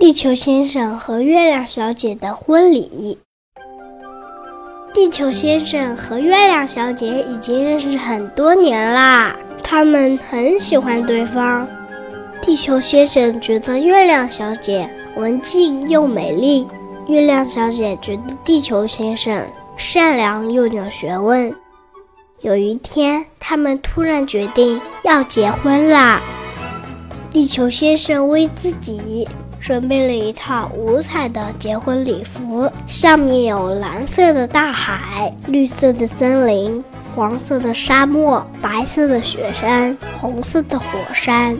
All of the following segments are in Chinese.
地球先生和月亮小姐的婚礼。地球先生和月亮小姐已经认识很多年啦，他们很喜欢对方。地球先生觉得月亮小姐文静又美丽，月亮小姐觉得地球先生善良又有学问。有一天，他们突然决定要结婚啦。地球先生为自己。准备了一套五彩的结婚礼服，上面有蓝色的大海、绿色的森林、黄色的沙漠、白色的雪山、红色的火山。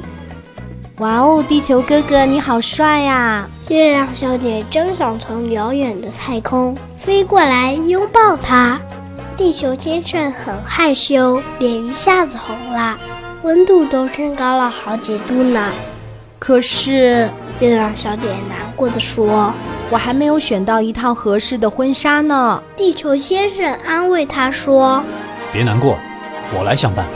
哇哦，地球哥哥你好帅呀！月亮小姐真想从遥远的太空飞过来拥抱他。地球先生很害羞，脸一下子红了，温度都升高了好几度呢。可是。月亮小姐难过的说：“我还没有选到一套合适的婚纱呢。”地球先生安慰她说：“别难过，我来想办法。”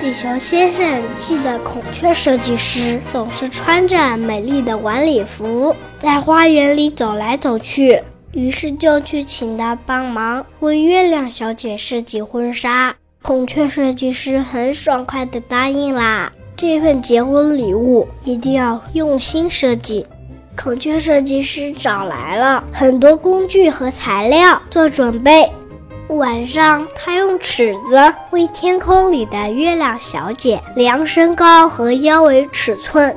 地球先生记得孔雀设计师总是穿着美丽的晚礼服在花园里走来走去，于是就去请他帮忙为月亮小姐设计婚纱。孔雀设计师很爽快地答应啦。这份结婚礼物一定要用心设计。孔雀设计师找来了很多工具和材料做准备。晚上，他用尺子为天空里的月亮小姐量身高和腰围尺寸。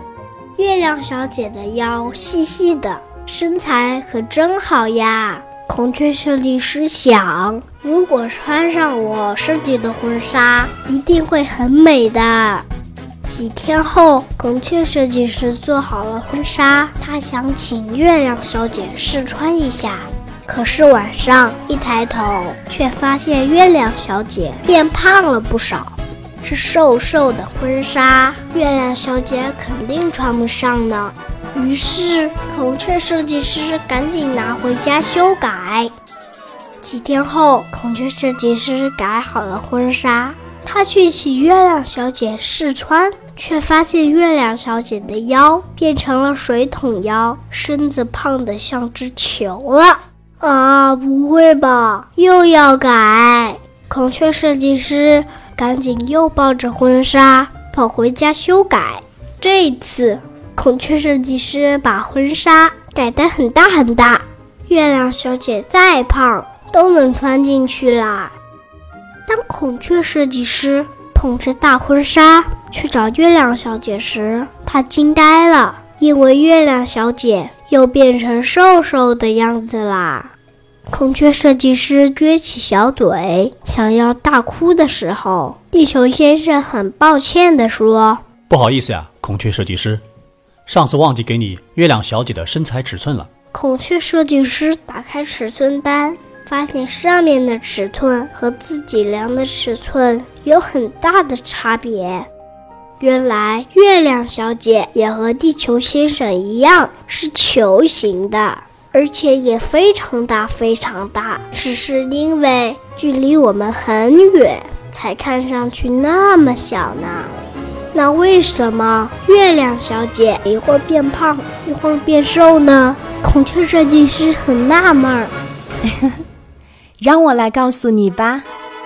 月亮小姐的腰细细的，身材可真好呀！孔雀设计师想，如果穿上我设计的婚纱，一定会很美的。几天后，孔雀设计师做好了婚纱，他想请月亮小姐试穿一下。可是晚上一抬头，却发现月亮小姐变胖了不少。这瘦瘦的婚纱，月亮小姐肯定穿不上呢。于是，孔雀设计师赶紧拿回家修改。几天后，孔雀设计师改好了婚纱。他去请月亮小姐试穿，却发现月亮小姐的腰变成了水桶腰，身子胖得像只球了。啊，不会吧，又要改！孔雀设计师赶紧又抱着婚纱跑回家修改。这一次，孔雀设计师把婚纱改得很大很大，月亮小姐再胖都能穿进去啦。当孔雀设计师捧着大婚纱去找月亮小姐时，他惊呆了，因为月亮小姐又变成瘦瘦的样子啦。孔雀设计师撅起小嘴，想要大哭的时候，地球先生很抱歉地说：“不好意思呀，孔雀设计师，上次忘记给你月亮小姐的身材尺寸了。”孔雀设计师打开尺寸单。发现上面的尺寸和自己量的尺寸有很大的差别。原来月亮小姐也和地球先生一样是球形的，而且也非常大非常大，只是因为距离我们很远，才看上去那么小呢。那为什么月亮小姐一会儿变胖，一会儿变瘦呢？孔雀设计师很纳闷儿。让我来告诉你吧。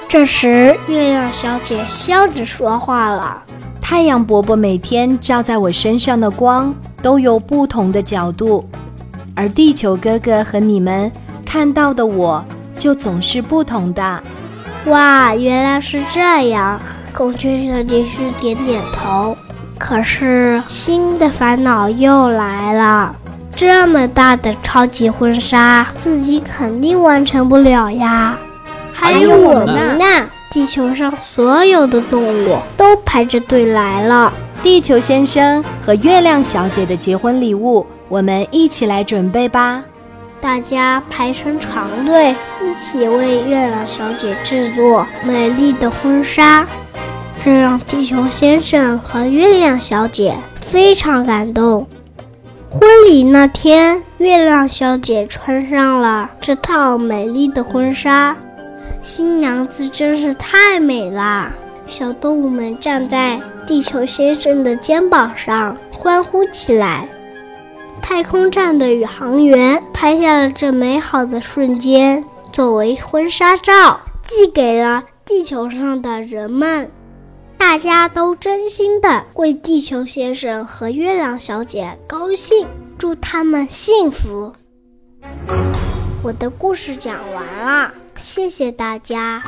这时，月亮小姐笑着说话了：“太阳伯伯每天照在我身上的光都有不同的角度，而地球哥哥和你们看到的我就总是不同的。”哇，原来是这样！孔雀设计师点点头。可是，新的烦恼又来了。这么大的超级婚纱，自己肯定完成不了呀！还有我们呢！地球上所有的动物都排着队来了。地球先生和月亮小姐的结婚礼物，我们一起来准备吧！大家排成长队，一起为月亮小姐制作美丽的婚纱，这让地球先生和月亮小姐非常感动。婚礼那天，月亮小姐穿上了这套美丽的婚纱，新娘子真是太美啦！小动物们站在地球先生的肩膀上欢呼起来。太空站的宇航员拍下了这美好的瞬间，作为婚纱照寄给了地球上的人们。大家都真心的为地球先生和月亮小姐高兴，祝他们幸福。我的故事讲完了，谢谢大家。